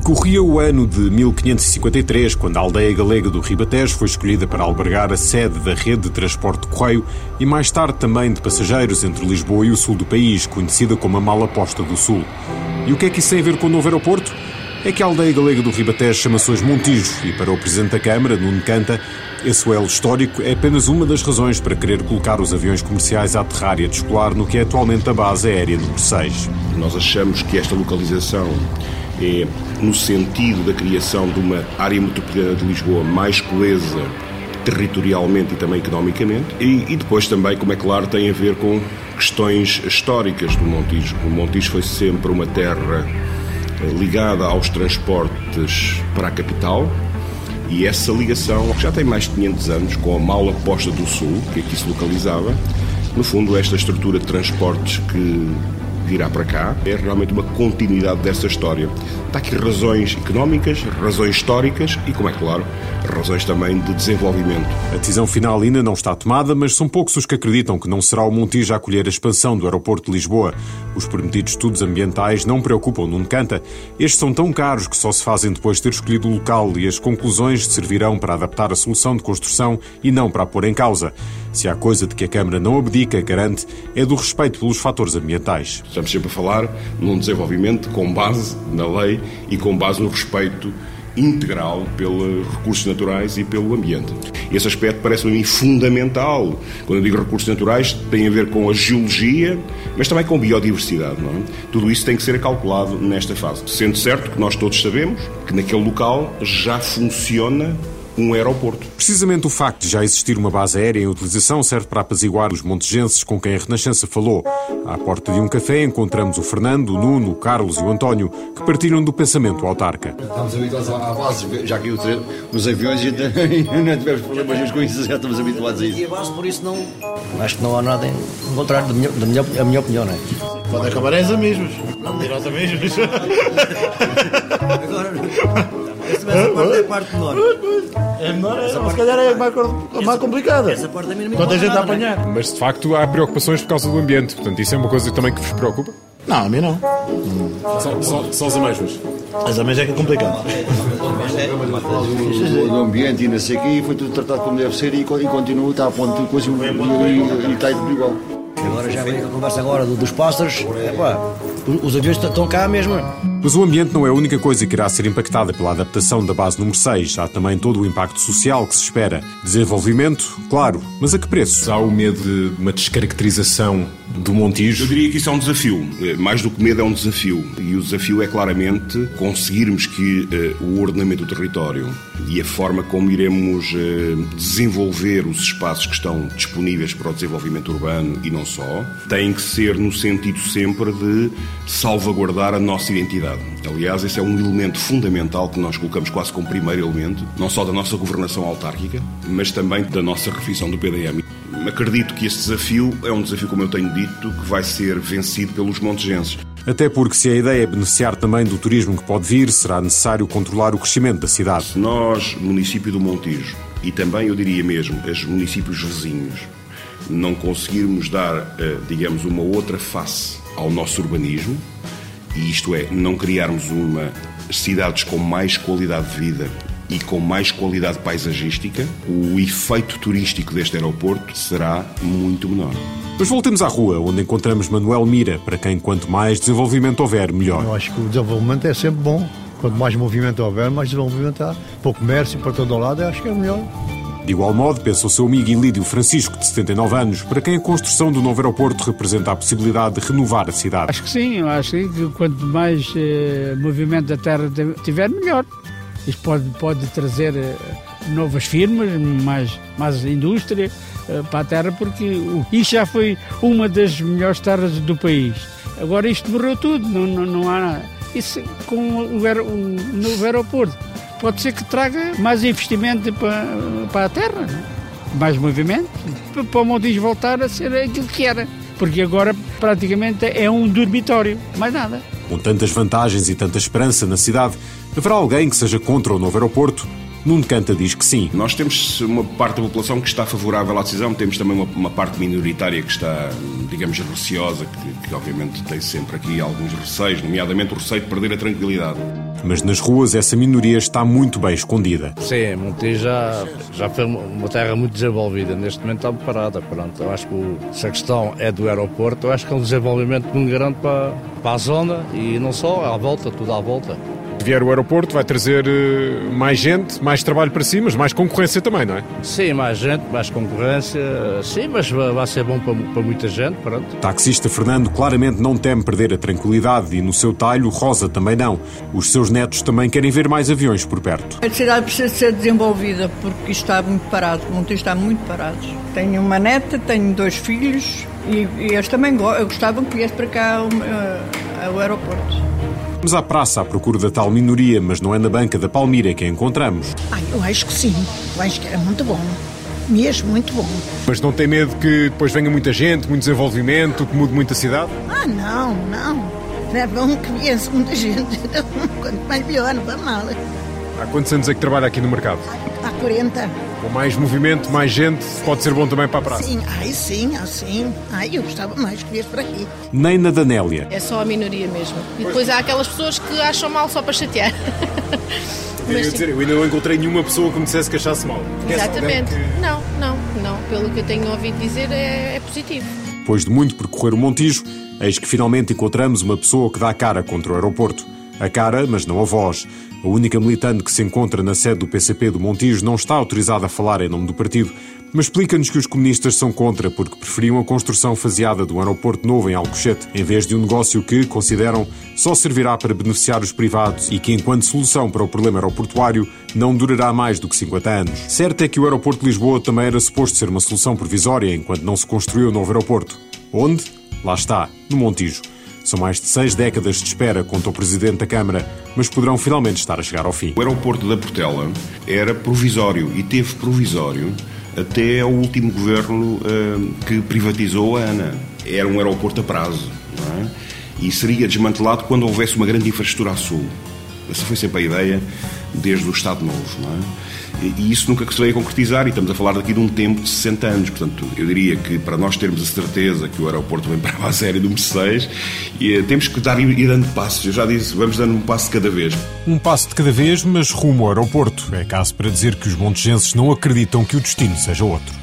Decorria o ano de 1553, quando a aldeia galega do Ribatejo foi escolhida para albergar a sede da rede de transporte de correio e mais tarde também de passageiros entre Lisboa e o sul do país, conhecida como a Mala Posta do Sul. E o que é que isso tem a ver com o novo aeroporto? É que a aldeia galega do Ribatejo chama-se hoje Montijo e para o Presidente da Câmara, Nuno Canta, esse elo histórico é apenas uma das razões para querer colocar os aviões comerciais a aterrar e a descolar no que é atualmente a base aérea número 6. Nós achamos que esta localização é no sentido da criação de uma área metropolitana de Lisboa mais coesa territorialmente e também economicamente, e, e, depois também, como é claro, tem a ver com questões históricas do Montijo. O Montijo foi sempre uma terra ligada aos transportes para a capital e essa ligação já tem mais de 500 anos com a Mala Posta do Sul, que aqui se localizava. No fundo, esta estrutura de transportes que virá para cá é realmente uma continuidade dessa história. Está aqui razões económicas, razões históricas e, como é claro, razões também de desenvolvimento. A decisão final ainda não está tomada, mas são poucos os que acreditam que não será o Montijo a acolher a expansão do aeroporto de Lisboa. Os prometidos estudos ambientais não preocupam Nuno Canta. Estes são tão caros que só se fazem depois de ter escolhido o local e as conclusões servirão para adaptar a solução de construção e não para a pôr em causa. Se há coisa de que a Câmara não abdica, garante, é do respeito pelos fatores ambientais. Estamos sempre a falar num desenvolvimento com base na lei e com base no respeito integral pelos recursos naturais e pelo ambiente. Esse aspecto parece-me fundamental. Quando eu digo recursos naturais, tem a ver com a geologia, mas também com biodiversidade. Não é? Tudo isso tem que ser calculado nesta fase. Sendo certo que nós todos sabemos que naquele local já funciona um aeroporto. Precisamente o facto de já existir uma base aérea em utilização serve para apaziguar os montejenses com quem a Renascença falou. À porta de um café encontramos o Fernando, o Nuno, o Carlos e o António, que partilham do pensamento autarca. Estamos habituados à base, já que nos aviões e não tivemos problemas com isso, já estamos habituados a isso. E a base, por isso, não. Acho que não há nada em contrário da minha, da minha, a minha opinião, não é? Pode acabar em mesmos. Não dirás a mesmos. Agora, essa parte é a parte menor. É menor, é, se calhar é mais, mais complicada. Essa parte é mesmo Quando a gente a é? apanhar. Mas de facto há preocupações por causa do ambiente, portanto isso é uma coisa também que vos preocupa? Não, a mim não. Só, só, só os ameixos. Mas a mim é que é complicado. do ambiente e não sei o quê, e foi tudo tratado como deve ser e, e continua, está a ponto de coisa e, e, e está tudo igual. Agora já veio a conversa agora do- dos pássaros. Epá, os- os aviões estão cá mesmo. Mas o ambiente não é a única coisa que irá ser impactada pela adaptação da base número 6. Há também todo o impacto social que se espera. Desenvolvimento, claro, mas a que preço? Há o medo de uma descaracterização do Eu Montijo. diria que isso é um desafio. Eh, Mais do que medo, é um desafio. E o desafio é claramente conseguirmos que eh, o ordenamento do território e a forma como iremos eh, desenvolver os espaços que estão disponíveis para o desenvolvimento urbano e não só, têm que ser no sentido sempre de salvaguardar a nossa identidade. Aliás, esse é um elemento fundamental que nós colocamos quase como primeiro elemento, não só da nossa governação autárquica, mas também da nossa revisão do PDM. Acredito que esse desafio é um desafio, como eu tenho dito, que vai ser vencido pelos montejenses. Até porque, se a ideia é beneficiar também do turismo que pode vir, será necessário controlar o crescimento da cidade. Se nós, município do Montijo, e também eu diria mesmo, os municípios vizinhos, não conseguirmos dar, eh, digamos, uma outra face ao nosso urbanismo, e isto é, não criarmos uma cidades com mais qualidade de vida e com mais qualidade paisagística, o efeito turístico deste aeroporto será muito menor. Mas voltemos à rua, onde encontramos Manuel Mira, para quem quanto mais desenvolvimento houver, melhor. Eu acho que o desenvolvimento é sempre bom. Quanto mais movimento houver, mais desenvolvimento há. Para o comércio, para todo o lado, eu acho que é melhor. De igual modo, pensa o seu amigo Ilídio Francisco, de 79 anos, para quem a construção do novo aeroporto representa a possibilidade de renovar a cidade. Acho que sim, acho que quanto mais eh, movimento da terra tiver, melhor. Isto pode, pode trazer eh, novas firmas, mais, mais indústria eh, para a terra, porque o- isto já foi uma das melhores terras do país. Agora isto morreu tudo, não, não, não há. Isso com o, aer- o novo aeroporto. Pode ser que traga mais investimento para, para a terra, não é? mais movimento, para o Montijo voltar a ser aquilo que era. Porque agora praticamente é um dormitório, mais nada. Com tantas vantagens e tanta esperança na cidade, haverá alguém que seja contra o novo aeroporto? Nuno Canta diz que sim. Nós temos uma parte da população que está favorável à decisão, temos também uma, uma parte minoritária que está, digamos, receosa, que, que obviamente tem sempre aqui alguns receios, nomeadamente o receio de perder a tranquilidade. Mas nas ruas essa minoria está muito bem escondida. Sim, Montijo já, já foi uma terra muito desenvolvida. Neste momento está parada. Pronto, eu acho que o, se a questão é do aeroporto, eu acho que é um desenvolvimento muito grande para, para a zona e não só, à volta, tudo à volta vier o aeroporto, vai trazer eh, mais gente, mais trabalho para si, mas mais concorrência também, não é? Sim, mais gente, mais concorrência, sim, mas vai ser bom para, para muita gente, pronto. Taxista Fernando claramente não teme perder a tranquilidade e no seu talho, Rosa também não. Os seus netos também querem ver mais aviões por perto. A cidade precisa ser desenvolvida porque está muito parado, o Monte está muito parado. Tenho uma neta, tenho dois filhos e, e eles também gostavam que viesse para cá ao, ao aeroporto. Vamos à praça à procura da tal minoria, mas não é na banca da Palmira que a encontramos. Ai, eu acho que sim. Eu acho que era muito bom. Mesmo muito bom. Mas não tem medo que depois venha muita gente, muito desenvolvimento, que mude muita cidade? Ah, não, não. É bom que viesse muita gente. Quanto mais melhor, não vai mal. Há quantos anos é que trabalha aqui no mercado? Há 40. Com mais movimento, mais gente, pode ser bom também para a praça. Sim, ai sim, assim. Ai, eu gostava mais que viesse para aqui. Nem na Danélia. É só a minoria mesmo. E depois há aquelas pessoas que acham mal só para chatear. Mas, eu, dizer, eu ainda não encontrei nenhuma pessoa que me dissesse que achasse mal. Exatamente. Que... Não, não, não. Pelo que eu tenho ouvido dizer, é, é positivo. Depois de muito percorrer o Montijo, eis que finalmente encontramos uma pessoa que dá a cara contra o aeroporto. A cara, mas não a voz. A única militante que se encontra na sede do PCP do Montijo não está autorizada a falar em nome do partido, mas explica-nos que os comunistas são contra porque preferiam a construção faseada do aeroporto novo em Alcochete, em vez de um negócio que, consideram, só servirá para beneficiar os privados e que, enquanto solução para o problema aeroportuário, não durará mais do que 50 anos. Certo é que o aeroporto de Lisboa também era suposto ser uma solução provisória enquanto não se construiu o novo aeroporto. Onde? Lá está, no Montijo. São mais de seis décadas de espera, conta o Presidente da Câmara, mas poderão finalmente estar a chegar ao fim. O aeroporto da Portela era provisório e teve provisório até ao último governo uh, que privatizou a ANA. Era um aeroporto a prazo é? e seria desmantelado quando houvesse uma grande infraestrutura a sul. Essa foi sempre a ideia desde o Estado Novo. E isso nunca se veio a concretizar e estamos a falar daqui de um tempo de 60 anos. Portanto, eu diria que para nós termos a certeza que o aeroporto vem para a série do Mercedes, temos que dar, ir dando passos. Eu já disse, vamos dando um passo de cada vez. Um passo de cada vez, mas rumo ao aeroporto. É caso para dizer que os montejenses não acreditam que o destino seja outro.